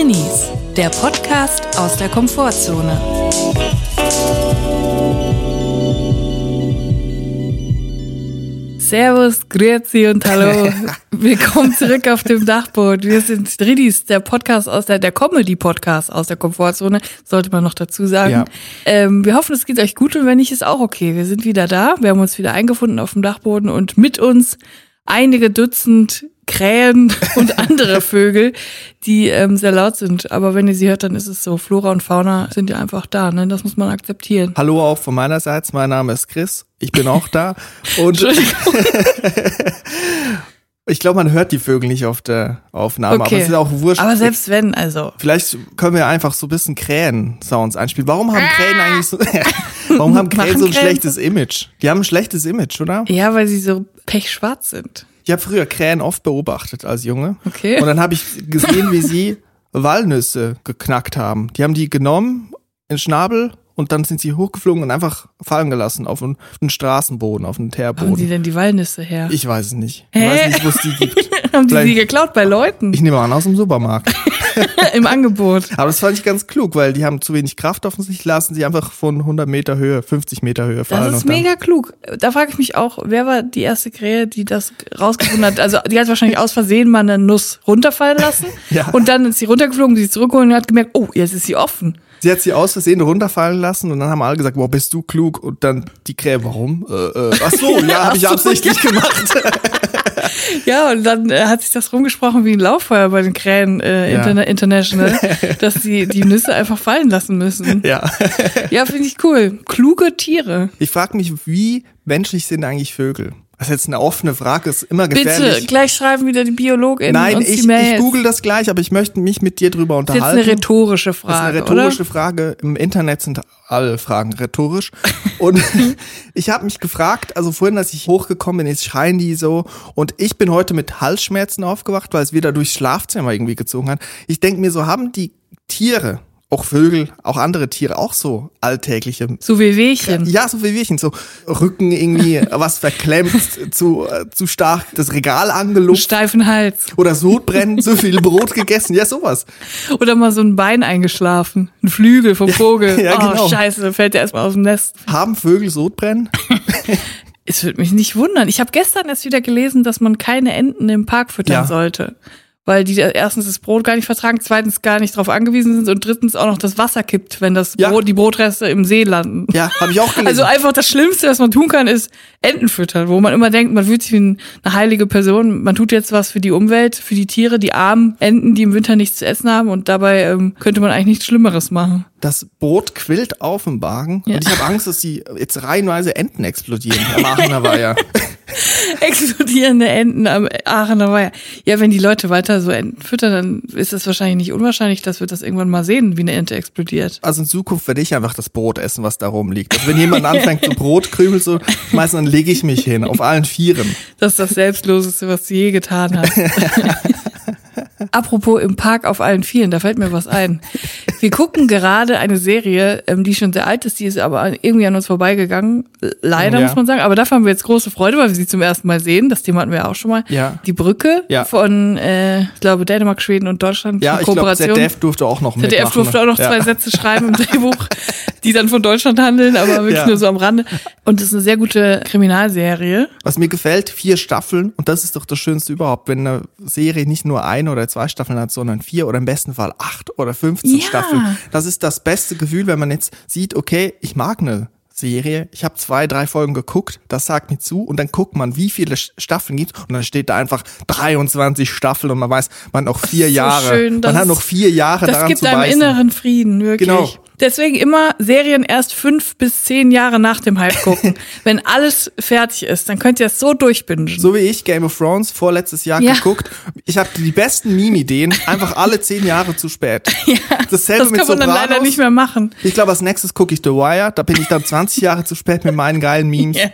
Drinnies, der Podcast aus der Komfortzone. Servus, Grüezi und Hallo. Willkommen zurück auf dem Dachboot. Wir sind Drinnies, der Podcast aus der, der Comedy-Podcast aus der Komfortzone, sollte man noch dazu sagen. Ja. Ähm, wir hoffen, es geht euch gut und wenn nicht, ist auch okay. Wir sind wieder da. Wir haben uns wieder eingefunden auf dem Dachboden und mit uns einige Dutzend Krähen und andere Vögel, die ähm, sehr laut sind. Aber wenn ihr sie hört, dann ist es so. Flora und Fauna sind ja einfach da. Ne? Das muss man akzeptieren. Hallo auch von meinerseits, mein Name ist Chris, ich bin auch da und ich glaube, man hört die Vögel nicht auf der Aufnahme, Okay. aber es ist auch wurscht. Aber selbst wenn, also. Vielleicht können wir einfach so ein bisschen Krähen-Sounds einspielen. Warum haben Krähen eigentlich so, warum haben Krähen so ein Krähen schlechtes Image? Die haben ein schlechtes Image, oder? Ja, weil sie so pechschwarz sind. Ich habe früher Krähen oft beobachtet als Junge. Okay. Und dann habe ich gesehen, wie sie Walnüsse geknackt haben. Die haben die genommen, in den Schnabel und dann sind sie hochgeflogen und einfach fallen gelassen auf einen, auf einen Straßenboden, auf einen Haben sie Teerboden. denn die Walnüsse her? Ich weiß es nicht. Ich Hä? weiß nicht, wo es die gibt. Haben die vielleicht- sie geklaut bei Leuten Ich nehme an, aus dem Supermarkt. im Angebot? Aber das fand ich ganz klug, weil die haben zu wenig Kraft offensichtlich, lassen sie einfach von 100 Meter Höhe, 50 Meter Höhe fallen. Das ist mega klug. Da frage ich mich auch, wer war die erste Krähe, die das rausgefunden hat? Also die hat wahrscheinlich aus Versehen mal eine Nuss runterfallen lassen Ja. und dann ist sie runtergeflogen, sie zurückgeholt und hat gemerkt, oh, jetzt ist sie offen. Sie hat sie aus Versehen runterfallen lassen und dann haben alle gesagt, boah, bist du klug? Und dann die Krähe, warum? Äh, äh, ach so, ja, habe ich absichtlich gemacht. Ja, und dann äh, hat sich das rumgesprochen wie ein Lauffeuer bei den Krähen äh, Ja. Interna International, dass sie die Nüsse einfach fallen lassen müssen. ja. Ja, finde ich cool. Kluge Tiere. Ich frage mich, wie menschlich sind eigentlich Vögel? Ist jetzt eine offene Frage, ist immer Bitte, gefährlich. gleich schreiben wieder die BiologInnen Nein, uns ich, die Mails. ich google das gleich, aber ich möchte mich mit dir drüber Das ist unterhalten. eine rhetorische Das ist Frage, eine rhetorische Frage. Im Internet sind alle Fragen rhetorisch. Und ich habe mich gefragt, also vorhin, als ich hochgekommen bin, jetzt schreien die so. Und ich bin heute mit Halsschmerzen aufgewacht, weil es wieder durchs Schlafzimmer irgendwie gezogen hat. Ich denke mir so, haben die Tiere, auch Vögel, auch andere Tiere, auch so alltägliche? So wie Wehchen. ja, so wie Wirchen, so Rücken irgendwie was verklemmt, zu, äh, zu stark das Regal angelupft Steifen Hals. oder Sodbrennen, zu viel Brot gegessen, ja sowas. Oder mal so ein Bein eingeschlafen. Ein Flügel vom Vogel. Ja, oh, genau. scheiße, fällt der erstmal aus dem Nest. Haben Vögel Sodbrennen? Es würde mich nicht wundern. Ich habe gestern erst wieder gelesen, dass man keine Enten im Park füttern Ja. sollte. Weil die erstens das Brot gar nicht vertragen, zweitens gar nicht darauf angewiesen sind und drittens auch noch das Wasser kippt, wenn das Ja. Brot, die Brotreste im See landen. Ja, habe ich auch gelesen. Also einfach das Schlimmste, was man tun kann, ist Enten füttern, wo man immer denkt, man fühlt sich wie ein- eine heilige Person. Man tut jetzt was für die Umwelt, für die Tiere, die armen Enten, die im Winter nichts zu essen haben und dabei ähm, könnte man eigentlich nichts Schlimmeres machen. das Brot quillt auf im Wagen Ja. und ich habe Angst, dass die jetzt reihenweise Enten explodieren. Am Aachener Weiher. Explodierende Enten am Aachener Weiher. Ja, wenn die Leute weiter so Enten füttern, dann ist es wahrscheinlich nicht unwahrscheinlich, dass wir das irgendwann mal sehen, wie eine Ente explodiert. Also in Zukunft werde ich einfach das Brot essen, was da rumliegt. Also wenn jemand anfängt, so Brotkrümel zu schmeißen, dann lege ich mich hin, auf allen Vieren. Das ist das Selbstloseste, was du je getan hast. Apropos im Park auf allen Vieren, da fällt mir was ein. Wir gucken gerade eine Serie, ähm, die schon sehr alt ist, die ist aber irgendwie an uns vorbeigegangen. Leider Ja. muss man sagen. Aber dafür haben wir jetzt große Freude, weil wir sie zum ersten Mal sehen. Das Thema hatten wir auch schon mal. Ja. Die Brücke Ja. von, äh, ich glaube, Dänemark, Schweden und Deutschland. Ja, ich glaube, Kooperation. ZDF durfte auch noch ZDF mitmachen. durfte auch noch ja. zwei Sätze schreiben im Drehbuch, die dann von Deutschland handeln, aber wirklich nur so am Rande. Und es ist eine sehr gute Kriminalserie. Was mir gefällt, vier Staffeln. Und das ist doch das Schönste überhaupt, wenn eine Serie nicht nur ein oder zwei Staffeln hat, sondern vier oder im besten Fall acht oder 15 Ja. Staffeln. Das ist das beste Gefühl, wenn man jetzt sieht, okay, ich mag eine Serie, ich habe zwei, drei Folgen geguckt, das sagt mir zu und dann guckt man, wie viele Staffeln gibt und dann steht da einfach 23 Staffeln und man weiß, man hat noch vier so Jahre. schön, das man hat noch vier Jahre Das daran gibt zu einem beißen. inneren Frieden, wirklich. Genau. Deswegen immer Serien erst fünf bis zehn Jahre nach dem Hype gucken. Wenn alles fertig ist, dann könnt ihr es so durchbingen. So wie ich Game of Thrones vorletztes Jahr Ja. geguckt. Ich habe die besten Meme-Ideen, einfach alle zehn Jahre zu spät. ja, Dasselbe das mit kann man dann leider nicht mehr machen. Ich glaube, als nächstes gucke ich The Wire. Da bin ich dann 20 Jahre zu spät mit meinen geilen Memes. Ja,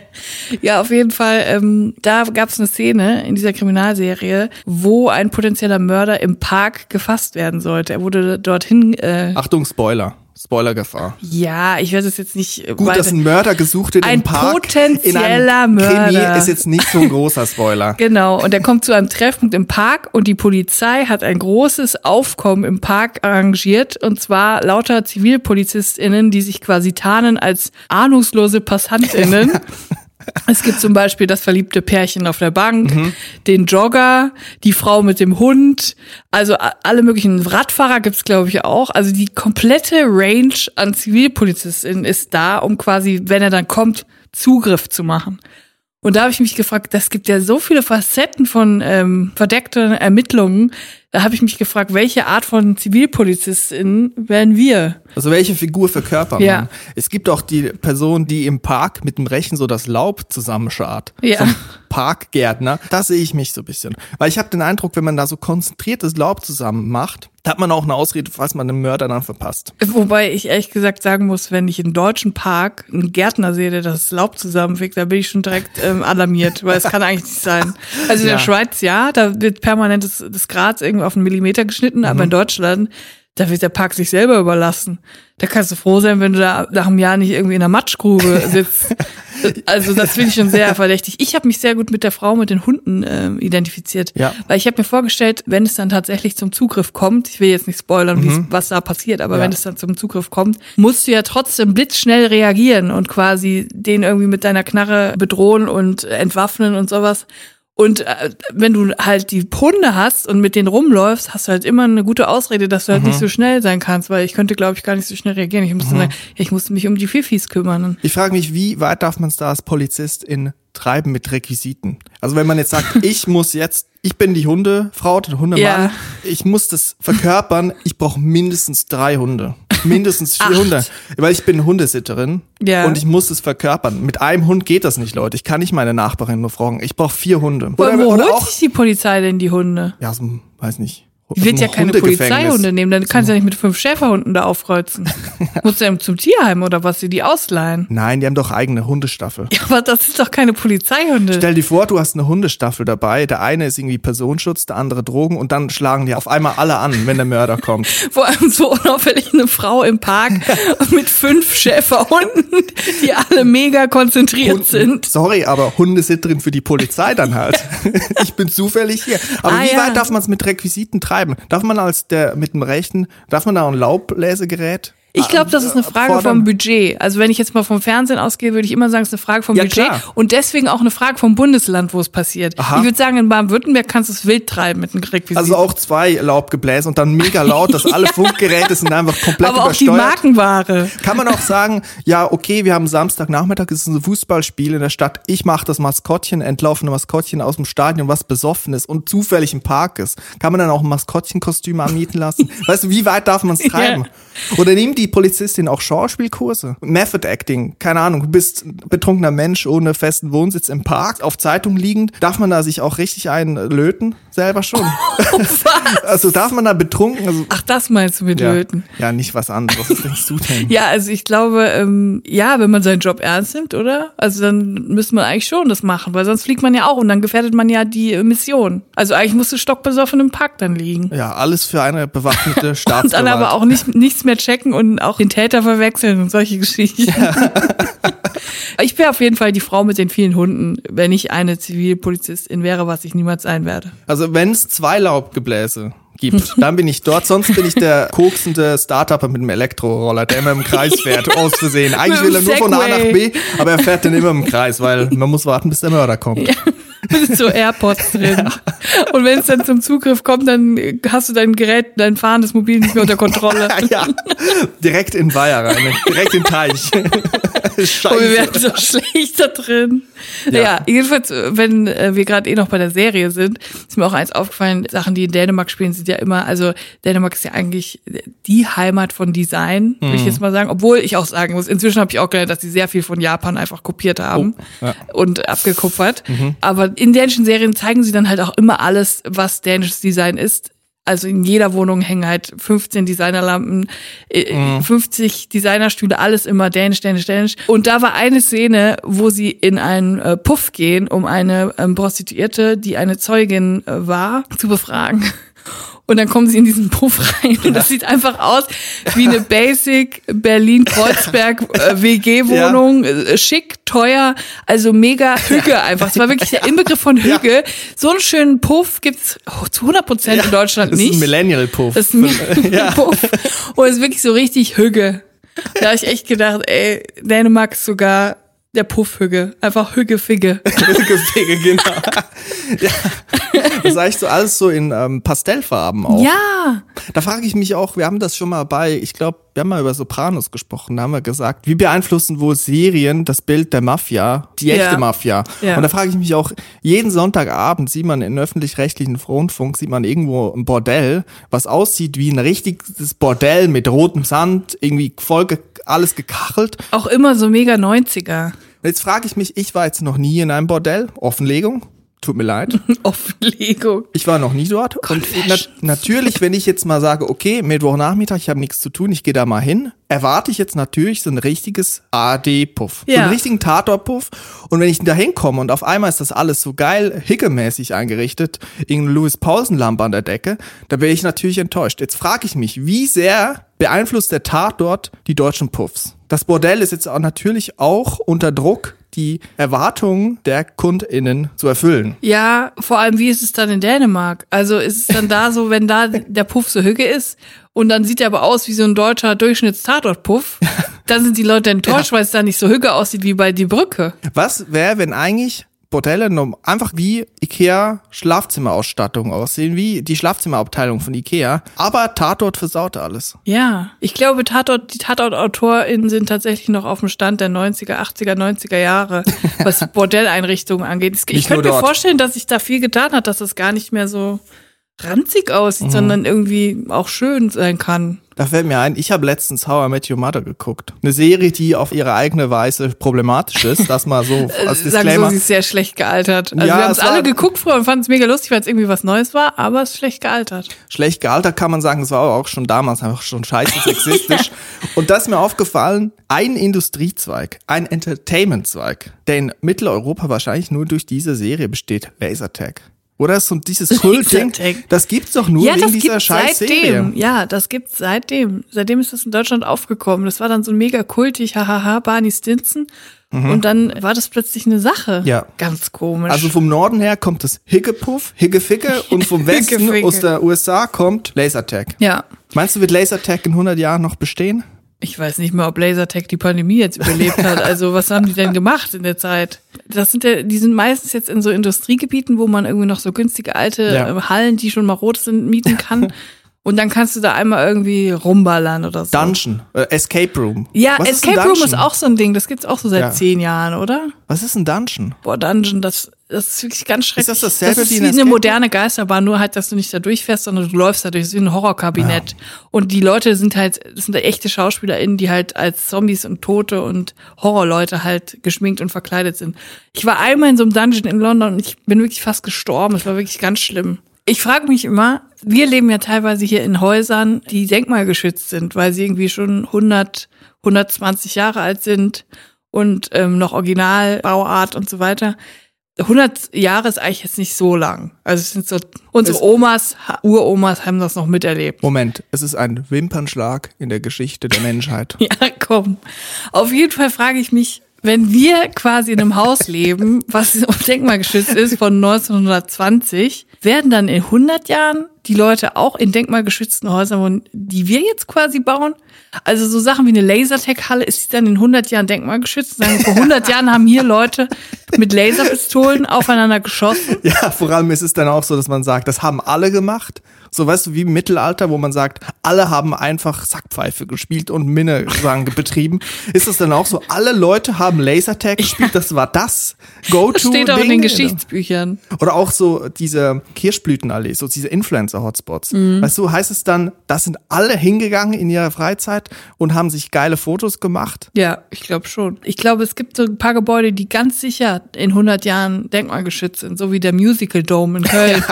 ja auf jeden Fall. Ähm, da gab es eine Szene in dieser Kriminalserie, wo ein potenzieller Mörder im Park gefasst werden sollte. Er wurde dorthin äh, Achtung, Spoiler. Spoilergefahr. Ja, ich werde es jetzt nicht äh, Gut, weiter- dass ein Mörder gesucht wird Ein im Park. potenzieller in einem Mörder. Krimi ist jetzt nicht so ein großer Spoiler. Genau, und er kommt zu einem Treffpunkt im Park und die Polizei hat ein großes Aufkommen im Park arrangiert und zwar lauter ZivilpolizistInnen, die sich quasi tarnen als ahnungslose PassantInnen. Es gibt zum Beispiel das verliebte Pärchen auf der Bank, den Jogger, die Frau mit dem Hund, also alle möglichen Radfahrer gibt's glaube ich auch. Also die komplette Range an ZivilpolizistInnen ist da, um quasi, wenn er dann kommt, Zugriff zu machen. Und da habe ich mich gefragt, das gibt ja so viele Facetten von ähm, verdeckten Ermittlungen. Da habe ich mich gefragt, welche Art von ZivilpolizistInnen wären wir? Also welche Figur verkörpern Ja. man? Es gibt auch die Person, die im Park mit dem Rechen so das Laub zusammenschart. Ja. So Parkgärtner. Da sehe ich mich so ein bisschen. Weil ich habe den Eindruck, wenn man da so konzentriertes Laub zusammen macht, da hat man auch eine Ausrede, was man dem Mörder dann verpasst. Wobei ich ehrlich gesagt sagen muss, wenn ich in deutschen Park einen Gärtner sehe, der das Laub zusammenfegt, da bin ich schon direkt ähm, alarmiert, weil es kann eigentlich nicht sein. Also in Ja. der Schweiz ja, da wird permanent das, das Gras irgendwie auf einen Millimeter geschnitten, aber Mhm. in Deutschland, da wird der Park sich selber überlassen. Da kannst du froh sein, wenn du da nach einem Jahr nicht irgendwie in einer Matschgrube sitzt. Also das finde ich schon sehr verdächtig. Ich habe mich sehr gut mit der Frau mit den Hunden ähm, identifiziert, Ja. weil ich habe mir vorgestellt, wenn es dann tatsächlich zum Zugriff kommt, ich will jetzt nicht spoilern, wie's- was da passiert, aber Mhm. Ja. wenn es dann zum Zugriff kommt, musst du ja trotzdem blitzschnell reagieren und quasi den irgendwie mit deiner Knarre bedrohen und entwaffnen und sowas. Und äh, wenn du halt die Hunde hast und mit denen rumläufst, hast du halt immer eine gute Ausrede, dass du halt Mhm. nicht so schnell sein kannst, weil ich könnte, glaube ich, gar nicht so schnell reagieren. Ich musste sagen, ja, ich musste mich um die Fifis kümmern. Ich frage mich, wie weit darf man es da als Polizist in treiben mit Requisiten? Also wenn man jetzt sagt, ich muss jetzt, ich bin die Hundefrau, der Hundemann, Ja. ich muss das verkörpern, ich brauche mindestens drei Hunde. Mindestens vier Acht. Hunde. Weil ich bin Hundesitterin Ja. und ich muss es verkörpern. Mit einem Hund geht das nicht, Leute. Ich kann nicht meine Nachbarin nur fragen. Ich brauche vier Hunde. Wo, wo holt auch, sich die Polizei denn die Hunde? ja, so, weiß nicht. Die wird ja keine. Polizeihunde nehmen, dann kannst du ja nicht mit fünf Schäferhunden da aufkreuzen. Musst du ja zum Tierheim oder was, dir die ausleihen. Nein, die haben doch eigene Hundestaffel. Ja, aber das ist doch keine Polizeihunde. Stell dir vor, du hast eine Hundestaffel dabei. Der eine ist irgendwie Personenschutz, der andere Drogen und dann schlagen die auf einmal alle an, wenn der Mörder kommt. Vor allem so unauffällig eine Frau im Park mit fünf Schäferhunden, die alle mega konzentriert Hund- sind. Sorry, aber Hundesitterin für die Polizei dann halt. ich bin zufällig hier. Aber Ah, wie ja. weit darf man es mit Requisiten treiben? Darf man als der mit dem rechten, darf man da ein Laubbläsegerät? Ich glaube, das ist eine Frage fordern? vom Budget. Also wenn ich jetzt mal vom Fernsehen ausgehe, würde ich immer sagen, es ist eine Frage vom Ja, Budget klar. und deswegen auch eine Frage vom Bundesland, wo es passiert. Aha. Ich würde sagen, in Baden-Württemberg kannst du es wild treiben mit einem Requisit. Also auch zwei Laubgebläse und dann mega laut, dass alle Funkgeräte sind einfach komplett aber auch die übersteuert. Markenware. Kann man auch sagen, ja, okay, wir haben Samstagnachmittag, es ist ein Fußballspiel in der Stadt. Ich mache das Maskottchen, entlaufene Maskottchen aus dem Stadion, was besoffen ist und zufällig im Park ist. Kann man dann auch ein Maskottchenkostüm anmieten lassen? weißt du, wie weit darf man es treiben? Oder nimmt die Polizistin auch Schauspielkurse? Method Acting, keine Ahnung, du bist ein betrunkener Mensch ohne festen Wohnsitz im Park, auf Zeitung liegend. Darf man da sich auch richtig einlöten? Selber schon. also darf man da betrunken, also, Ach, das meinst du mit ja, Löten? ja, nicht was anderes. Was denkst du denn? Ja, also ich glaube, ähm, ja, wenn man seinen Job ernst nimmt, oder? Also dann müsste man eigentlich schon das machen, weil sonst fliegt man ja auch und dann gefährdet man ja die äh, Mission. Also eigentlich musst du stockbesoffen im Park dann liegen. Ja, alles für eine bewaffnete Und Staatsgewalt. dann aber auch nicht, nichts mehr checken und auch den Täter verwechseln und solche Geschichten. Ich wäre auf jeden Fall die Frau mit den vielen Hunden, wenn ich eine Zivilpolizistin wäre, was ich niemals sein werde. Also wenn es zwei Laubgebläse gibt, dann bin ich dort. Sonst bin ich der koksende Startupper mit dem Elektroroller, der immer im Kreis fährt, aus Versehen. Eigentlich will er nur von A nach. B, aber er fährt dann immer im Kreis, weil man muss warten, bis der Mörder kommt. Mit so AirPods drin. Und wenn es dann zum Zugriff kommt, dann hast du dein Gerät, dein fahrendes Mobil nicht mehr unter Kontrolle. Ja, direkt in Weiher rein, direkt in Teich. Und wir Scheiße. werden so schlecht da drin. Ja, Ja. jedenfalls, wenn äh, wir gerade eh noch bei der Serie sind, ist mir auch eins aufgefallen, Sachen, die in Dänemark spielen, sind ja immer, also Dänemark ist ja eigentlich die Heimat von Design, würde ich jetzt mal sagen. Obwohl ich auch sagen muss, inzwischen habe ich auch gelernt, dass die sehr viel von Japan einfach kopiert haben ja. und abgekupfert. Aber in dänischen Serien zeigen sie dann halt auch immer alles, was dänisches Design ist. Also in jeder Wohnung hängen halt 15 Designerlampen, äh, 50 Designerstühle, alles immer dänisch, dänisch, dänisch. Und da war eine Szene, wo sie in einen äh, Puff gehen, um eine ähm, Prostituierte, die eine Zeugin äh, war, zu befragen. Und dann kommen sie in diesen Puff rein und das sieht einfach aus wie eine Basic Berlin-Kreuzberg äh, WG-Wohnung. Äh, Schick, teuer, also mega Hüge einfach. Es war wirklich der Inbegriff von Hüge. So einen schönen Puff gibt's oh, zu 100 Prozent in Deutschland Das ist nicht. ein Millennial-Puff. Das ist ein Millennial-Puff. Und es ist wirklich so richtig Hüge. Da habe ich echt gedacht, ey, Dänemark ist sogar der Puffhüge. Einfach Hüge-Figge. Gefege, genau. ja. Das ist eigentlich so alles so in ähm, Pastellfarben auch. Ja. Da frage ich mich auch, wir haben das schon mal bei, ich glaube, wir haben mal über Sopranos gesprochen, da haben wir gesagt, wie beeinflussen wohl Serien das Bild der Mafia, die echte Ja. Mafia? Ja. Und da frage ich mich auch, jeden Sonntagabend sieht man in öffentlich-rechtlichen Rundfunk, sieht man irgendwo ein Bordell, was aussieht wie ein richtiges Bordell mit rotem Sand, irgendwie voll alles gekachelt. Auch immer so mega 90er. Jetzt frage ich mich, ich war jetzt noch nie in einem Bordell, Offenlegung, tut mir leid. Offenlegung. Ich war noch nie dort. Und na natürlich, wenn ich jetzt mal sage, okay, Mittwochnachmittag, ich habe nichts zu tun, ich gehe da mal hin, erwarte ich jetzt natürlich so ein richtiges AD-Puff. So Ja. einen richtigen Tatort-Puff. Und wenn ich da hinkomme und auf einmal ist das alles so geil, hickemäßig eingerichtet, irgendeine Louis Pausen-Lampe an der Decke, da wäre ich natürlich enttäuscht. Jetzt frage ich mich, wie sehr beeinflusst der Tatort die deutschen Puffs? Das Bordell ist jetzt auch natürlich auch unter Druck, die Erwartungen der KundInnen zu erfüllen. Ja, vor allem, wie ist es dann in Dänemark? Also ist es dann da so, wenn da der Puff so hüge ist und dann sieht er aber aus wie so ein deutscher Durchschnittstatort-Puff, dann sind die Leute enttäuscht, weil es da nicht so hüge aussieht wie bei Die Brücke. Was wäre, wenn eigentlich Bordelle einfach wie Ikea Schlafzimmerausstattung aussehen, wie die Schlafzimmerabteilung von Ikea, aber Tatort versaut alles. Ja, ich glaube, Tatort, die Tatort-AutorInnen sind tatsächlich noch auf dem Stand der 90er, 80er, 90er Jahre, was Bordelleinrichtungen angeht. Ich könnte mir vorstellen, dass sich da viel getan hat, dass das gar nicht mehr so ranzig aussieht, sondern irgendwie auch schön sein kann. Da fällt mir ein, ich habe letztens How I Met Your Mother geguckt. Eine Serie, die auf ihre eigene Weise problematisch ist, das mal so als Sagen so, Disclaimer. sie ist sehr schlecht gealtert. Also Ja, wir haben es es alle geguckt früher und fanden es mega lustig, weil es irgendwie was Neues war, aber es ist schlecht gealtert. Schlecht gealtert kann man sagen, das war aber auch schon damals einfach schon scheiße sexistisch. Und das ist mir aufgefallen, ein Industriezweig, ein Entertainmentzweig, der in Mitteleuropa wahrscheinlich nur durch diese Serie besteht, Lasertag. Oder so dieses Kultding, das gibt's doch nur ja, wegen das dieser scheiß seitdem. Serie. Ja, das gibt's seitdem. Seitdem ist das in Deutschland aufgekommen. Das war dann so mega kultig, hahaha, Barney Stinson. Und dann war das plötzlich eine Sache. Mhm. Ja. Ganz komisch. Also vom Norden her kommt das Hickepuff, Hickeficke und vom Westen aus der USA kommt Lasertag. ja. Meinst du, wird Lasertag in 100 Jahren noch bestehen? Ich weiß nicht mehr, ob Lasertag die Pandemie jetzt überlebt hat. Also was haben die denn gemacht in der Zeit? Das sind ja, die sind meistens jetzt in so Industriegebieten, wo man irgendwie noch so günstige alte Ja. Hallen, die schon marot sind, mieten kann. Und dann kannst du da einmal irgendwie rumballern oder so. Dungeon, äh, Escape Room. ja, Was ist Escape Room ist auch so ein Ding. Das gibt's auch so seit Ja. zehn Jahren, oder? Was ist ein Dungeon? Boah, Dungeon, das, das ist wirklich ganz schrecklich. das dasselbe das ist wie wie ein eine moderne Geisterbahn, nur halt, dass du nicht da durchfährst, sondern du läufst da durch, das ist wie ein Horrorkabinett. Und die Leute sind halt, das sind da echte SchauspielerInnen, die halt als Zombies und Tote und Horrorleute halt geschminkt und verkleidet sind. Ich war einmal in so einem Dungeon in London und ich bin wirklich fast gestorben. Es war wirklich ganz schlimm. Ich frage mich immer, wir leben ja teilweise hier in Häusern, die denkmalgeschützt sind, weil sie irgendwie schon 100, 120 Jahre alt sind und ähm, noch Originalbauart und so weiter. 100 Jahre ist eigentlich jetzt nicht so lang. Also es sind so unsere Omas, Uromas haben das noch miterlebt. Moment, es ist ein Wimpernschlag in der Geschichte der Menschheit. Ja, komm. Auf jeden Fall frage ich mich, wenn wir quasi in einem Haus leben, was denkmalgeschützt ist von 1920, werden dann in 100 Jahren die Leute auch in denkmalgeschützten Häusern wohnen, die wir jetzt quasi bauen? Also so Sachen wie eine Lasertech-Halle, ist die dann in 100 Jahren denkmalgeschützt? Sagen, vor 100 Jahren haben hier Leute mit Laserpistolen aufeinander geschossen. Ja, vor allem ist es dann auch so, dass man sagt, das haben alle gemacht. So, weißt du, wie im Mittelalter, wo man sagt, alle haben einfach Sackpfeife gespielt und Minnesang betrieben. Ist das dann auch so, alle Leute haben Lasertag gespielt, das war das Das Go-To-Ding? steht auch in den Geschichtsbüchern. Oder auch so diese Kirschblütenallee, so diese Influencer-Hotspots. Mhm. Weißt du, heißt es dann, da sind alle hingegangen in ihrer Freizeit und haben sich geile Fotos gemacht? Ja, ich glaube schon. Ich glaube, es gibt so ein paar Gebäude, die ganz sicher in 100 Jahren denkmalgeschützt sind, so wie der Musical Dome in Köln.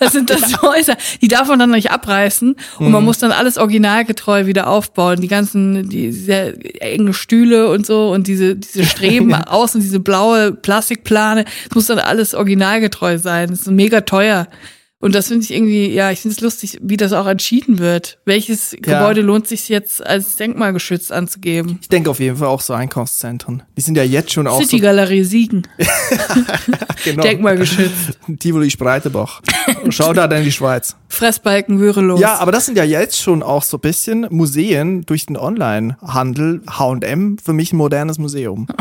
das sind das Häuser, die darf man dann nicht abreißen und man muss dann alles originalgetreu wieder aufbauen. Die ganzen, die sehr engen Stühle und so und diese, diese Streben außen, diese blaue Plastikplane, das muss dann alles originalgetreu sein. Das ist mega teuer. Und das finde ich irgendwie, ja, ich finde es lustig, wie das auch entschieden wird. Welches Ja. Gebäude lohnt sich jetzt als denkmalgeschützt anzugeben? Ich denke auf jeden Fall auch so Einkaufszentren. Die sind ja jetzt schon auch City so Galerie Siegen, genau, denkmalgeschützt. Tivoli Spreitebach. Schau da in die Schweiz. Fressbalken Würelos. Ja, aber das sind ja jetzt schon auch so ein bisschen Museen durch den Onlinehandel. H&M für mich ein modernes Museum.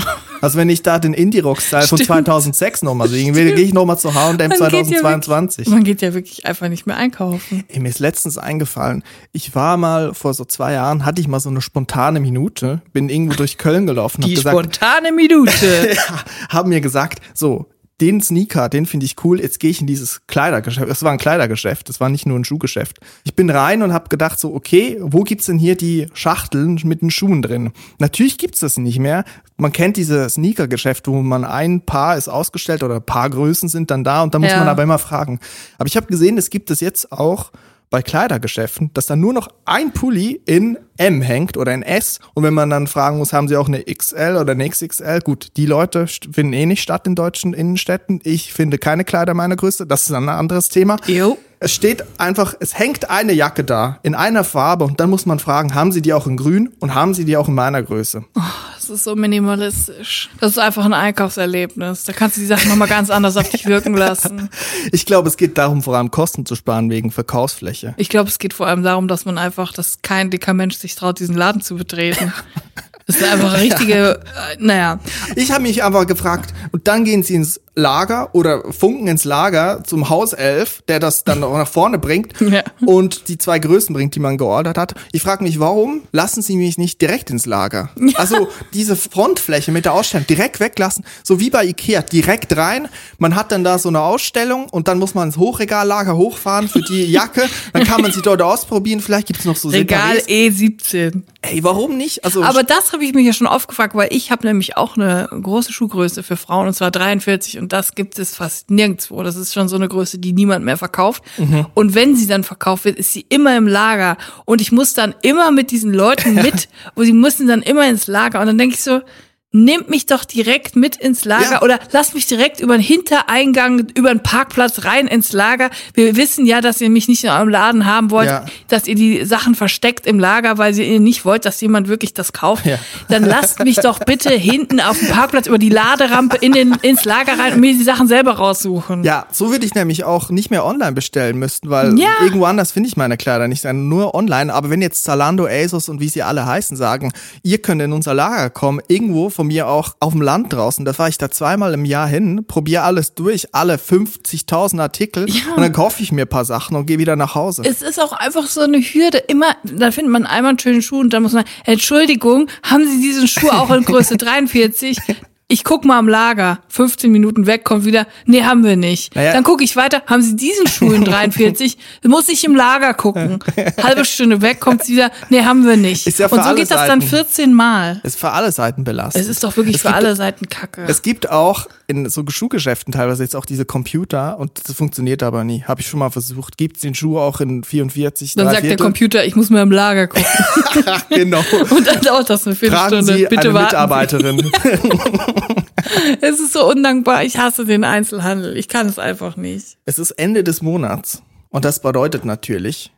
Also wenn ich da den Indie-Rock-Style von Stimmt. 2006 nochmal sehen will, gehe ich nochmal zu H&M Man geht ja 2022. wirklich- Man geht ja wirklich einfach nicht mehr einkaufen. Ey, mir ist letztens eingefallen, ich war mal vor so zwei Jahren, hatte ich mal so eine spontane Minute, bin irgendwo durch Köln gelaufen, hab Die gesagt, spontane Minute. haben mir gesagt, so, den Sneaker, den finde ich cool, jetzt gehe ich in dieses Kleidergeschäft. Es war ein Kleidergeschäft, es war nicht nur ein Schuhgeschäft. Ich bin rein und habe gedacht so, okay, wo gibt's denn hier die Schachteln mit den Schuhen drin? Natürlich gibt's das nicht mehr. Man kennt diese Sneakergeschäfte, wo man ein Paar ist ausgestellt oder ein paar Größen sind dann da und da muss Ja. man aber immer fragen. Aber ich habe gesehen, es gibt es jetzt auch bei Kleidergeschäften, dass da nur noch ein Pulli in M hängt oder in S. Und wenn man dann fragen muss, haben sie auch eine XL oder eine XXL? Gut, die Leute finden eh nicht statt in deutschen Innenstädten. Ich finde keine Kleider meiner Größe. Das ist ein anderes Thema. Jo. Es steht einfach, es hängt eine Jacke da in einer Farbe und dann muss man fragen, haben sie die auch in grün und haben sie die auch in meiner Größe? Das ist so minimalistisch. Das ist einfach ein Einkaufserlebnis. Da kannst du die Sachen nochmal ganz anders auf dich wirken lassen. Ich glaube, es geht darum, vor allem Kosten zu sparen wegen Verkaufsfläche. Ich glaube, es geht vor allem darum, dass man einfach, dass kein dicker Mensch sich traut, diesen Laden zu betreten. Das ist einfach eine richtige, äh, naja. Ich habe mich einfach gefragt, und dann gehen sie ins Lager oder funken ins Lager zum Hauself, der das dann auch nach vorne bringt Ja. und die zwei Größen bringt, die man geordert hat. Ich frage mich, warum lassen sie mich nicht direkt ins Lager? Also diese Frontfläche mit der Ausstellung direkt weglassen, so wie bei Ikea, direkt rein. Man hat dann da so eine Ausstellung und dann muss man ins Hochregallager hochfahren für die Jacke. Dann kann man sie dort ausprobieren. Vielleicht gibt's noch so Regal Separés. E17. Ey, warum nicht? Also Aber das habe ich mich ja schon oft gefragt, weil ich habe nämlich auch eine große Schuhgröße für Frauen und zwar 43 und das gibt es fast nirgendwo. Das ist schon so eine Größe, die niemand mehr verkauft. Und wenn sie dann verkauft wird, ist sie immer im Lager und ich muss dann immer mit diesen Leuten mit, wo sie müssen dann immer ins Lager und dann denke ich so, Nehmt mich doch direkt mit ins Lager Ja. oder lasst mich direkt über den Hintereingang, über den Parkplatz rein ins Lager. Wir wissen ja, dass ihr mich nicht in eurem Laden haben wollt, Ja. dass ihr die Sachen versteckt im Lager, weil ihr nicht wollt, dass jemand wirklich das kauft. Ja. Dann lasst mich doch bitte hinten auf dem Parkplatz über die Laderampe in den, ins Lager rein und mir die Sachen selber raussuchen. Ja, so würde ich nämlich auch nicht mehr online bestellen müssen, weil irgendwo anders finde ich meine Kleider nicht, sondern nur online. Aber wenn jetzt Zalando, ASOS und wie sie alle heißen sagen, ihr könnt in unser Lager kommen, irgendwo von mir auch auf dem Land draußen, da fahre ich da zweimal im Jahr hin, probiere alles durch, alle 50.000 Artikel und dann kaufe ich mir ein paar Sachen und gehe wieder nach Hause. Es ist auch einfach so eine Hürde. Immer, da findet man einmal einen schönen Schuh und dann muss man, Entschuldigung, haben Sie diesen Schuh auch in Größe 43? Ich guck mal am Lager, 15 Minuten weg, kommt wieder, nee, haben wir nicht. Naja. Dann gucke ich weiter, haben Sie diesen Schuh in 43? Muss ich im Lager gucken. Halbe Stunde weg, kommt wieder, nee, haben wir nicht. Ist ja für und so alle geht das dann Seiten. 14 Mal. ist für alle Seiten belastet. Es ist doch wirklich Es für gibt- alle Seiten Kacke. Es gibt auch in so Schuhgeschäften teilweise jetzt auch diese Computer und das funktioniert aber nie. Habe ich schon mal versucht. Gibt's den Schuh auch in 44, Dann sagt der Viertel? Computer, ich muss mal im Lager gucken. genau. Und dann dauert das eine Fragen Viertelstunde. Sie Bitte eine warten Mitarbeiterin. Es ist so undankbar. Ich hasse den Einzelhandel. Ich kann es einfach nicht. Es ist Ende des Monats und das bedeutet natürlich,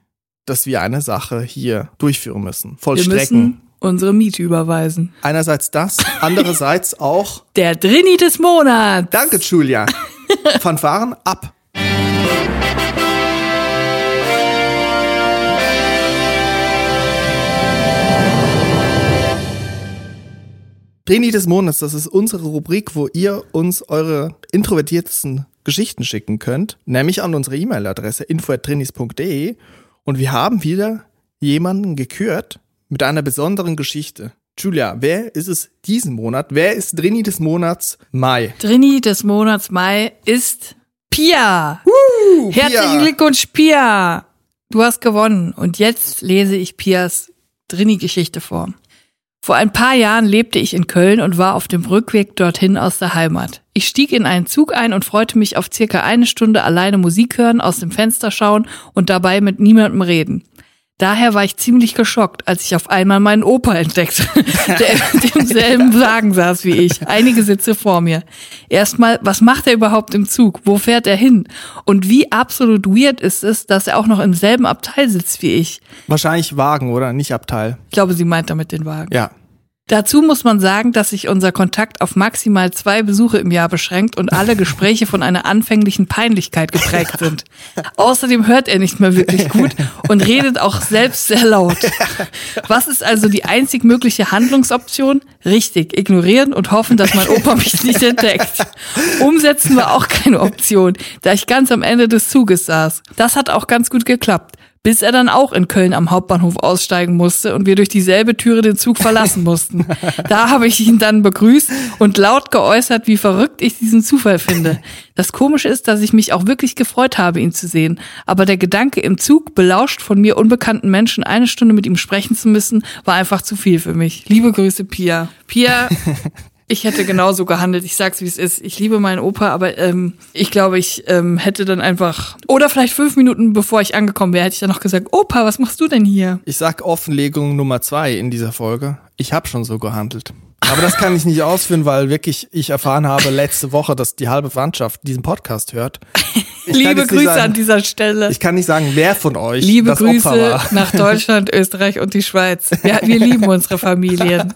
dass wir eine Sache hier durchführen müssen, vollstrecken. Unsere Miete überweisen. Einerseits das, andererseits auch, Der Drini des Monats. danke Julia, Fanfaren ab. Drini des Monats, das ist unsere Rubrik, wo ihr uns eure introvertiertesten Geschichten schicken könnt, nämlich an unsere E-Mail-Adresse info@drinis.de und wir haben wieder jemanden gekürt mit einer besonderen Geschichte. Julia, wer ist es diesen Monat? Wer ist Drini des Monats Mai? Drini des Monats Mai ist Pia. Uh, Herzlichen Pia. Glückwunsch, Pia. Du hast gewonnen. Und jetzt lese ich Pias Drini-Geschichte vor. Vor ein paar Jahren lebte ich in Köln und war auf dem Rückweg dorthin aus der Heimat. Ich stieg in einen Zug ein und freute mich auf circa eine Stunde alleine Musik hören, aus dem Fenster schauen und dabei mit niemandem reden. Daher war ich ziemlich geschockt, als ich auf einmal meinen Opa entdeckte, der im selben Wagen saß wie ich, einige Sitze vor mir. Erstmal, was macht er überhaupt im Zug? Wo fährt er hin? Und wie absolut weird ist es, dass er auch noch im selben Abteil sitzt wie ich? Wahrscheinlich Wagen, oder? Nicht Abteil. Ich glaube, sie meint damit den Wagen. Ja. Dazu muss man sagen, dass sich unser Kontakt auf maximal zwei Besuche im Jahr beschränkt und alle Gespräche von einer anfänglichen Peinlichkeit geprägt sind. Außerdem hört er nicht mehr wirklich gut und redet auch selbst sehr laut. Was ist also die einzig mögliche Handlungsoption? Richtig, ignorieren und hoffen, dass mein Opa mich nicht entdeckt. Umsetzen war auch keine Option, da ich ganz am Ende des Zuges saß. Das hat auch ganz gut geklappt bis er dann auch in Köln am Hauptbahnhof aussteigen musste und wir durch dieselbe Türe den Zug verlassen mussten. Da habe ich ihn dann begrüßt und laut geäußert, wie verrückt ich diesen Zufall finde. Das Komische ist, dass ich mich auch wirklich gefreut habe, ihn zu sehen. Aber der Gedanke im Zug, belauscht von mir unbekannten Menschen eine Stunde mit ihm sprechen zu müssen, war einfach zu viel für mich. Liebe Grüße, Pia. Pia, ich hätte genauso gehandelt. Ich sag's, wie es ist. Ich liebe meinen Opa, aber ähm, ich glaube, ich ähm, hätte dann einfach. Oder vielleicht fünf Minuten bevor ich angekommen wäre, hätte ich dann noch gesagt, Opa, was machst du denn hier? Ich sag Offenlegung Nummer zwei in dieser Folge. Ich habe schon so gehandelt. Aber das kann ich nicht ausführen, weil wirklich ich erfahren habe letzte Woche, dass die halbe Verwandtschaft diesen Podcast hört. Liebe Grüße sagen, an dieser Stelle. Ich kann nicht sagen, wer von euch Liebe das Grüße Opfer war. nach Deutschland, Österreich und die Schweiz. Wir, wir lieben unsere Familien.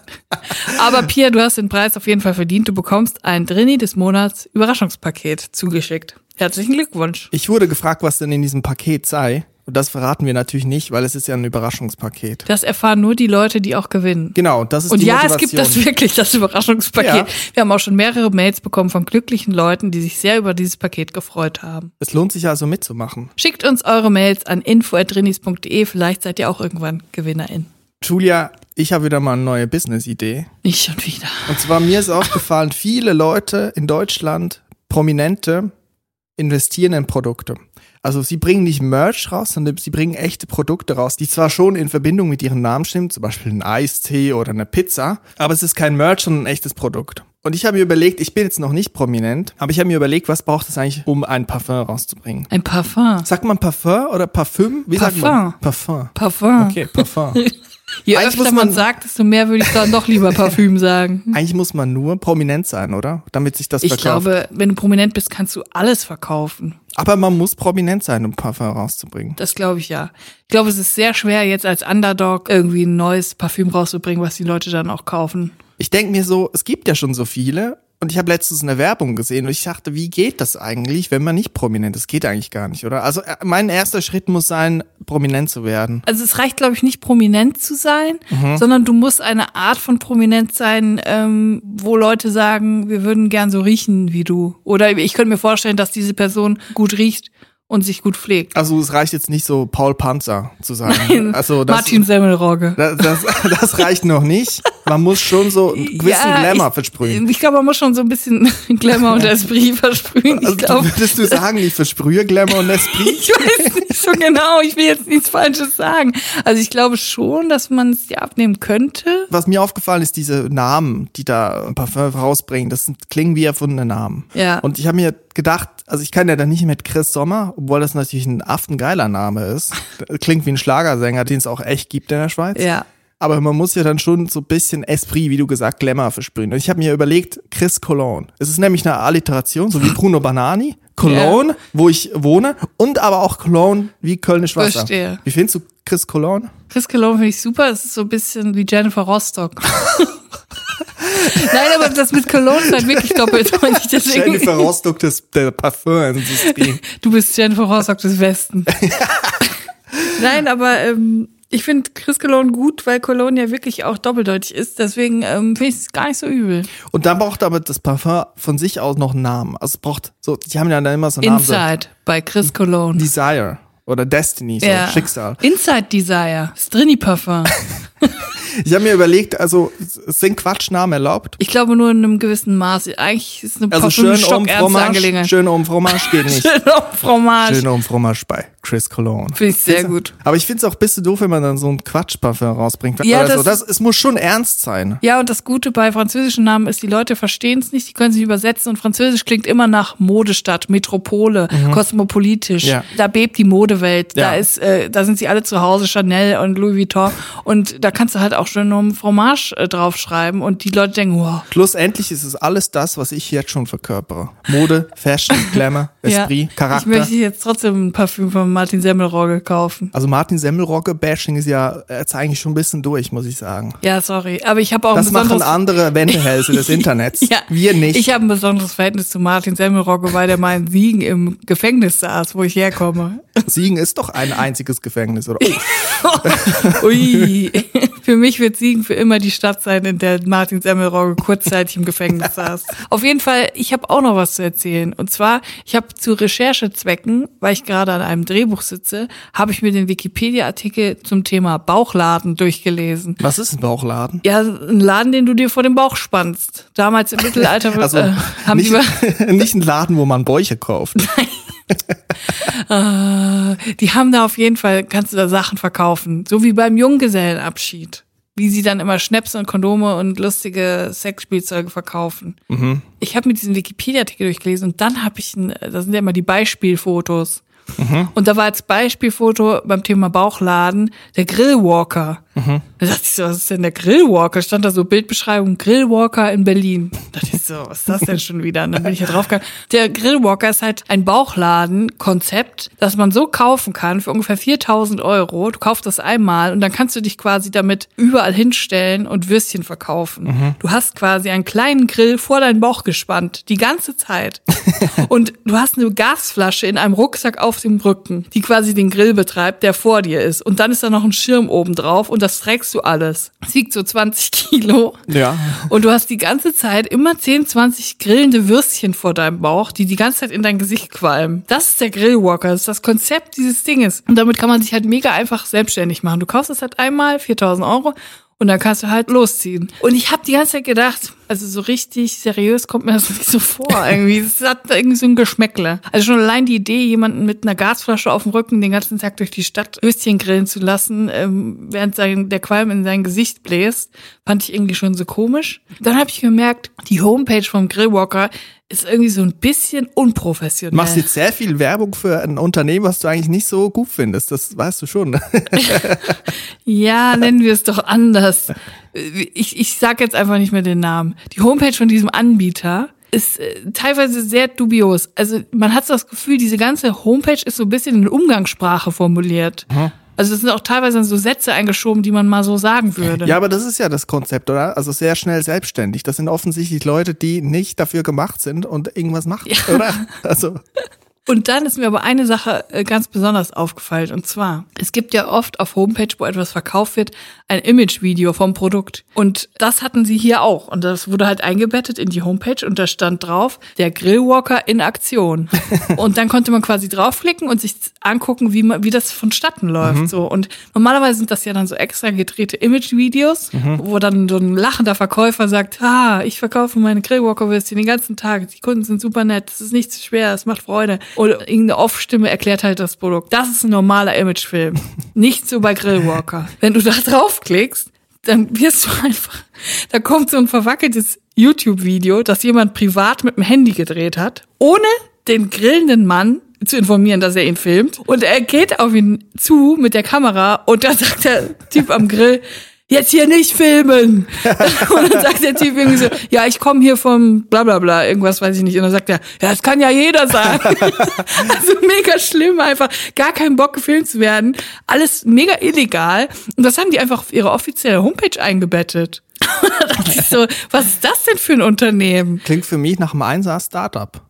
Aber Pia, du hast den Preis auf jeden Fall verdient. Du bekommst ein Drini des Monats Überraschungspaket zugeschickt. Herzlichen Glückwunsch. Ich wurde gefragt, was denn in diesem Paket sei. Und das verraten wir natürlich nicht, weil es ist ja ein Überraschungspaket. Das erfahren nur die Leute, die auch gewinnen. Genau, das ist Und die ja, Motivation. es gibt das wirklich, das Überraschungspaket. Ja. Wir haben auch schon mehrere Mails bekommen von glücklichen Leuten, die sich sehr über dieses Paket gefreut haben. Es lohnt sich also mitzumachen. Schickt uns eure Mails an info.drinis.de, vielleicht seid ihr auch irgendwann Gewinnerin. Julia, ich habe wieder mal eine neue Business-Idee. Nicht schon wieder. Und zwar mir ist aufgefallen, viele Leute in Deutschland, Prominente, investieren in Produkte. Also sie bringen nicht Merch raus, sondern sie bringen echte Produkte raus, die zwar schon in Verbindung mit ihrem Namen stimmen, zum Beispiel ein Eistee oder eine Pizza, aber es ist kein Merch, sondern ein echtes Produkt. Und ich habe mir überlegt, ich bin jetzt noch nicht prominent, aber ich habe mir überlegt, was braucht es eigentlich, um ein Parfum rauszubringen? Ein Parfum. Sagt man Parfum oder Parfüm? Wie sagt man? Parfum. Parfum. Okay, Parfum. Je Eigentlich öfter man man- sagt, desto mehr würde ich dann doch lieber Parfüm sagen. Eigentlich muss man nur prominent sein, oder? Damit sich das Ich verkauft. glaube, wenn du prominent bist, kannst du alles verkaufen. Aber man muss prominent sein, um Parfum rauszubringen. Das glaube ich ja. Ich glaube, es ist sehr schwer, jetzt als Underdog irgendwie ein neues Parfüm rauszubringen, was die Leute dann auch kaufen. Ich denke mir so, es gibt ja schon so viele. Und ich habe letztens eine Werbung gesehen und ich dachte, wie geht das eigentlich, wenn man nicht prominent ist? Geht eigentlich gar nicht, oder? Also äh, mein erster Schritt muss sein, prominent zu werden. Also es reicht, glaube ich, nicht prominent zu sein, Mhm. sondern du musst eine Art von prominent sein, ähm, wo Leute sagen, wir würden gern so riechen wie du. Oder ich könnte mir vorstellen, dass diese Person gut riecht und sich gut pflegt. Also es reicht jetzt nicht so Paul Panzer zu sein. Also das, Martin Semmelrogge. das, das, das reicht noch nicht. Man muss schon so einen gewissen Ja, Glamour ich, versprühen. Ich glaube, man muss schon so ein bisschen Glamour und Esprit versprühen. Ich Also glaube, würdest du sagen, ich versprühe Glamour und Esprit? ich weiß nicht so genau. Ich will jetzt nichts Falsches sagen. Also ich glaube schon, dass man es dir abnehmen könnte. Was mir aufgefallen ist, diese Namen, die da ein Parfum rausbringen, das sind, klingen wie erfundene Namen. Ja. Und ich habe mir gedacht, also ich kann ja dann nicht mit Chris Sommer, obwohl das natürlich ein affengeiler Name ist. Klingt wie ein Schlagersänger, den es auch echt gibt in der Schweiz. Ja. Aber man muss ja dann schon so ein bisschen Esprit, wie du gesagt, Glamour versprühen. Und ich habe mir überlegt, Chris Cologne. Es ist nämlich eine Alliteration, so wie Bruno Banani. Cologne, wo ich wohne, und aber auch Cologne wie Kölnisch Wasser. Verstehe. Wie findest du Chris Cologne? Chris Cologne finde ich super. Es ist so ein bisschen wie Jennifer Rostock. Nein, aber das mit Cologne ist halt wirklich doppeldeutig. Deswegen, Jennifer Rostock des, der Parfumindustrie. Du bist Jennifer Rostock des Westen. Nein, aber ähm, ich finde Chris Cologne gut, weil Cologne ja wirklich auch doppeldeutig ist. Deswegen ähm, finde ich es gar nicht so übel. Und dann braucht aber das Parfum von sich aus noch einen Namen. Also es braucht so, die haben ja dann immer so einen Namen. So Inside bei Chris Cologne. Desire oder Destiny, so ja. Schicksal. Inside Desire. Strini Parfum. Ich habe mir überlegt, also sind Quatschnamen erlaubt? Ich glaube nur in einem gewissen Maß. Eigentlich ist eine Also Parfüm schön um Fromage, Angelegenheit. schön um Fromage geht nicht. Schön um Fromage. Schön um Fromage bei Chris Cologne. Finde ich sehr gut. Aber ich finde es auch ein bisschen doof, wenn man dann so ein Quatschparfüm rausbringt. Ja, so. das- das, es muss schon ernst sein. Ja, und das Gute bei französischen Namen ist, die Leute verstehen es nicht, die können sich übersetzen und Französisch klingt immer nach Modestadt, Metropole, kosmopolitisch. Mhm. Ja. Da bebt die Modewelt, da Ja. ist, äh, da sind sie alle zu Hause, Chanel und Louis Vuitton und da kannst du halt auch schon um Fromage äh, draufschreiben und die Leute denken, wow. Schlussendlich ist es alles das, was ich jetzt schon verkörpere. Mode, Fashion, Glamour, Esprit, Ich Charakter. möchte jetzt trotzdem ein Parfüm von Martin Semmelrogge kaufen. Also Martin Semmelrogge-Bashing ist ja jetzt eigentlich schon ein bisschen durch, muss ich sagen. Ja, sorry, aber ich habe auch Das ein machen besonderes andere Wendehälse des Internets. Ja, Wir nicht. Ich habe ein besonderes Verhältnis zu Martin Semmelrogge, weil der mal in Siegen im Gefängnis saß, wo ich herkomme. Siegen ist doch ein einziges Gefängnis, oder? Oh, Ui. Für mich wird Siegen für immer die Stadt sein, in der Martin Semmelrogge kurzzeitig im Gefängnis saß. Auf jeden Fall, ich habe auch noch was zu erzählen. Und zwar, ich habe zu Recherchezwecken, weil ich gerade an einem Drehbuch sitze, habe ich mir den Wikipedia-Artikel zum Thema Bauchladen durchgelesen. was ist ein Bauchladen? Ja, ein Laden, den du dir vor den Bauch spannst. Damals im Mittelalter Also äh, haben nicht, die nicht ein Laden, wo man Bäuche kauft. Äh, die haben da auf jeden Fall, kannst du da Sachen verkaufen. So wie beim Junggesellenabschied. Wie sie dann immer Schnäpse und Kondome und lustige Sexspielzeuge verkaufen. Ich habe mir diesen Wikipedia-Artikel durchgelesen und dann habe ich, ein, da sind ja immer die Beispielfotos. Und da war als Beispielfoto beim Thema Bauchladen der Grillwalker. Da dachte ich so, was ist denn der Grillwalker? Stand da so Bildbeschreibung, Grillwalker in Berlin. Da dachte ich so, was ist das denn schon wieder? Und dann bin ich ja draufgegangen. Der Grillwalker ist halt ein Bauchladen-Konzept, das man so kaufen kann für ungefähr 4000 Euro. Du kaufst das einmal und dann kannst du dich quasi damit überall hinstellen und Würstchen verkaufen. Du hast quasi einen kleinen Grill vor deinen Bauch gespannt, die ganze Zeit. und du hast eine Gasflasche in einem Rucksack auf dem Rücken, die quasi den Grill betreibt, der vor dir ist. Und dann ist da noch ein Schirm oben drauf und das trägst du alles. Es wiegt so 20 Kilo. Ja. Und du hast die ganze Zeit immer 10, 20 grillende Würstchen vor deinem Bauch, die die ganze Zeit in dein Gesicht qualmen. Das ist der Grillwalker, das ist das Konzept dieses Dinges. Und damit kann man sich halt mega einfach selbstständig machen. Du kaufst es halt einmal, 4000 Euro. Und dann kannst du halt losziehen. Und ich habe die ganze Zeit gedacht, also so richtig seriös kommt mir das nicht so vor irgendwie. Es hat irgendwie so ein Geschmäckle. Also schon allein die Idee, jemanden mit einer Gasflasche auf dem Rücken den ganzen Tag durch die Stadt Würstchen grillen zu lassen, ähm, während sein, der Qualm in sein Gesicht bläst, fand ich irgendwie schon so komisch. Dann habe ich gemerkt, die Homepage vom Grillwalker ist irgendwie so ein bisschen unprofessionell. Du machst jetzt sehr viel Werbung für ein Unternehmen, was du eigentlich nicht so gut findest. Das weißt du schon. Ja, nennen wir es doch anders. Ich, ich sag jetzt einfach nicht mehr den Namen. Die Homepage von diesem Anbieter ist äh, teilweise sehr dubios. Also man hat so das Gefühl, diese ganze Homepage ist so ein bisschen in Umgangssprache formuliert. Also es sind auch teilweise so Sätze eingeschoben, die man mal so sagen würde. Ja, aber das ist ja das Konzept, oder? Also sehr schnell selbstständig. Das sind offensichtlich Leute, die nicht dafür gemacht sind und irgendwas machen, oder? Also Und dann ist mir aber eine Sache äh, ganz besonders aufgefallen. Und zwar, es gibt ja oft auf Homepage, wo etwas verkauft wird, ein Image-Video vom Produkt. Und das hatten sie hier auch. Und das wurde halt eingebettet in die Homepage und da stand drauf, der Grillwalker in Aktion. und dann konnte man quasi draufklicken und sich angucken, wie, man, wie das vonstatten läuft. So. Und normalerweise sind das ja dann so extra gedrehte Image-Videos, wo dann so ein lachender Verkäufer sagt, ah, ich verkaufe meine Grillwalker-Würstchen den ganzen Tag. Die Kunden sind super nett, es ist nicht zu schwer, es macht Freude. Oder irgendeine Off-Stimme erklärt halt das Produkt. Das ist ein normaler Imagefilm. Nicht so bei Grillwalker. Wenn du da draufklickst, dann wirst du einfach, da kommt so ein verwackeltes YouTube-Video, das jemand privat mit dem Handy gedreht hat, ohne den grillenden Mann zu informieren, dass er ihn filmt. Und er geht auf ihn zu mit der Kamera und dann sagt der Typ am Grill, jetzt hier nicht filmen. und dann sagt der Typ irgendwie so, ja, ich komme hier vom bla bla bla, irgendwas weiß ich nicht. Und dann sagt er, ja, das kann ja jeder sagen. also mega schlimm einfach, gar keinen Bock gefilmt zu werden. Alles mega illegal. Und das haben die einfach auf ihre offizielle Homepage eingebettet. so, was ist das denn für ein Unternehmen? klingt für mich nach einem Einser-Startup.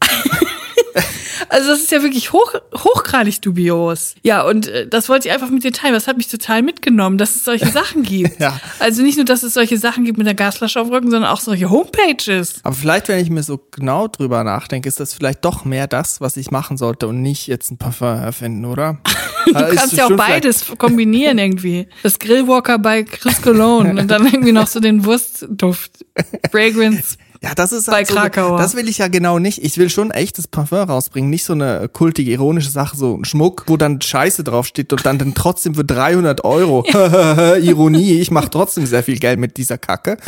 Also das ist ja wirklich hoch, hochgradig dubios. Ja, und äh, das wollte ich einfach mit dir teilen. Das hat mich total mitgenommen, dass es solche Sachen gibt. Ja. Also nicht nur, dass es solche Sachen gibt mit der Gasflasche auf dem Rücken, sondern auch solche Homepages. Aber vielleicht, wenn ich mir so genau drüber nachdenke, ist das vielleicht doch mehr das, was ich machen sollte und nicht jetzt ein Parfum erfinden, oder? Du kannst ja auch beides kombinieren irgendwie. Das Grillwalker bei Chris Cologne und dann irgendwie noch so den Wurstduft. Fragrance. Ja, das ist Bei halt so, Krakauer. das will ich ja genau nicht. Ich will schon echtes Parfum rausbringen, nicht so eine kultige, ironische Sache, so ein Schmuck, wo dann Scheiße draufsteht und dann, dann trotzdem für 300 Euro, Ironie, ich mache trotzdem sehr viel Geld mit dieser Kacke,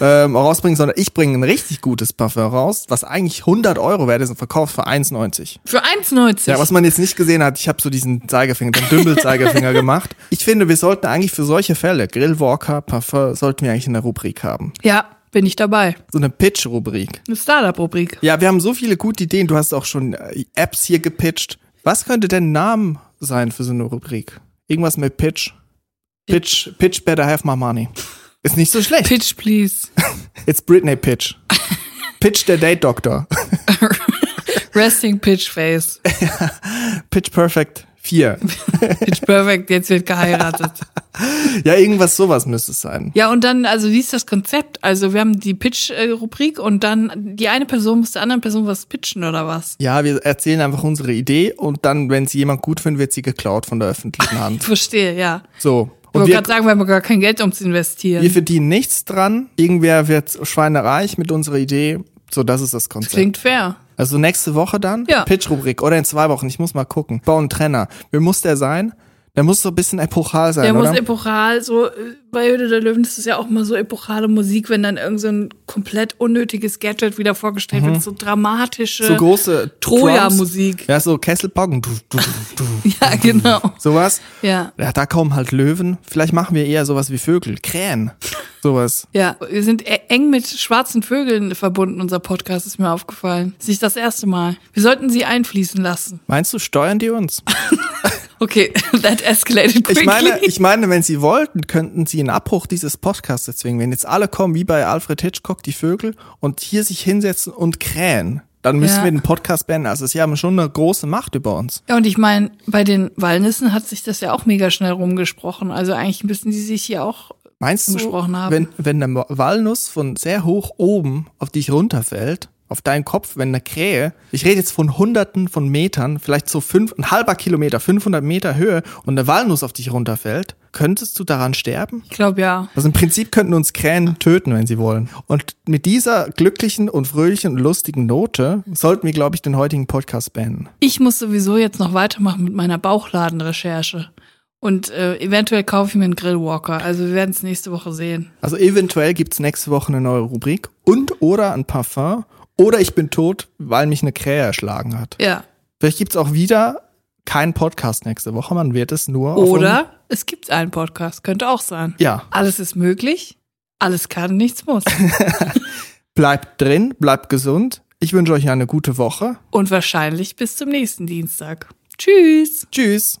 ähm, rausbringen, sondern ich bringe ein richtig gutes Parfum raus, was eigentlich 100 Euro wert ist und verkauft für 1,90. Für 1,90. Ja, was man jetzt nicht gesehen hat, ich habe so diesen Zeigefinger, den Dümbel-Zeigefinger gemacht. Ich finde, wir sollten eigentlich für solche Fälle, Grillwalker, Parfum, sollten wir eigentlich in der Rubrik haben. ja, bin ich dabei. So eine Pitch-Rubrik. Eine Startup-Rubrik. Ja, wir haben so viele gute Ideen. Du hast auch schon äh, Apps hier gepitcht. Was könnte denn Namen sein für so eine Rubrik? Irgendwas mit Pitch? Pitch, Pitch better have my money. Ist nicht so schlecht. Pitch, please. It's Britney Pitch. Pitch der Date Doctor. Resting Pitch Face. Pitch Perfect 4. Pitch Perfect, jetzt wird geheiratet. Ja, irgendwas sowas müsste es sein. Ja, und dann, also wie ist das Konzept? Also wir haben die Pitch-Rubrik und dann die eine Person muss der anderen Person was pitchen oder was? Ja, wir erzählen einfach unsere Idee und dann, wenn sie jemand gut findet, wird sie geklaut von der öffentlichen Hand. Verstehe, ja. So. Ich Und wollte wir, gerade sagen, wir haben gar kein Geld, um zu investieren. wir verdienen nichts dran. Irgendwer wird schweinereich mit unserer Idee. So, das ist das Konzept. Klingt fair. Also nächste Woche dann? Ja. Pitch-Rubrik. Oder in zwei Wochen. Ich muss mal gucken. Bau einen Trenner. Wer muss der sein? Der muss so ein bisschen epochal sein, Der oder? muss epochal, so äh, bei Höhle der Löwen ist es ja auch mal so epochale Musik, wenn dann irgend so ein komplett unnötiges Gadget wieder vorgestellt wird, so dramatische Mhm. so große Troja-Musik. Ja, so du. Ja, genau. Sowas. Ja. Ja, da kommen halt Löwen. Vielleicht machen wir eher sowas wie Vögel. Krähen. Sowas. Ja, wir sind e- eng mit schwarzen Vögeln verbunden, unser Podcast ist mir aufgefallen. Das ist nicht das erste Mal. Wir sollten sie einfließen lassen. Meinst du, steuern die uns? Okay, that escalated quickly. Ich meine, ich meine, wenn sie wollten, könnten sie einen Abbruch dieses Podcasts erzwingen. Wenn jetzt alle kommen, wie bei Alfred Hitchcock, die Vögel, und hier sich hinsetzen und krähen, dann müssen Ja. wir den Podcast beenden. Also sie haben schon eine große Macht über uns. ja, und ich meine, bei den Walnüssen hat sich das ja auch mega schnell rumgesprochen. Also eigentlich müssen die sich hier auch Meinst du, wenn, wenn eine Walnuss von sehr hoch oben auf dich runterfällt, auf deinen Kopf, wenn eine Krähe, ich rede jetzt von hunderten von Metern, vielleicht so fünf, ein halber Kilometer, 500 Meter Höhe und eine Walnuss auf dich runterfällt, könntest du daran sterben? Ich glaube ja. Also im Prinzip könnten uns Krähen töten, wenn sie wollen. Und mit dieser glücklichen und fröhlichen und lustigen Note sollten wir, glaube ich, den heutigen Podcast beenden. Ich muss sowieso jetzt noch weitermachen mit meiner Bauchladenrecherche. Und äh, eventuell kaufe ich mir einen Grillwalker. Also wir werden es nächste Woche sehen. Also eventuell gibt's nächste Woche eine neue Rubrik und oder ein Parfum oder ich bin tot, weil mich eine Krähe erschlagen hat. Ja. Vielleicht gibt's auch wieder keinen Podcast nächste Woche, man wird es nur Oder es gibt einen Podcast. Könnte auch sein. Ja, Alles ist möglich. Alles kann, nichts muss. bleibt drin, bleibt gesund. Ich wünsche euch eine gute Woche. Und wahrscheinlich bis zum nächsten Dienstag. Tschüss. Tschüss.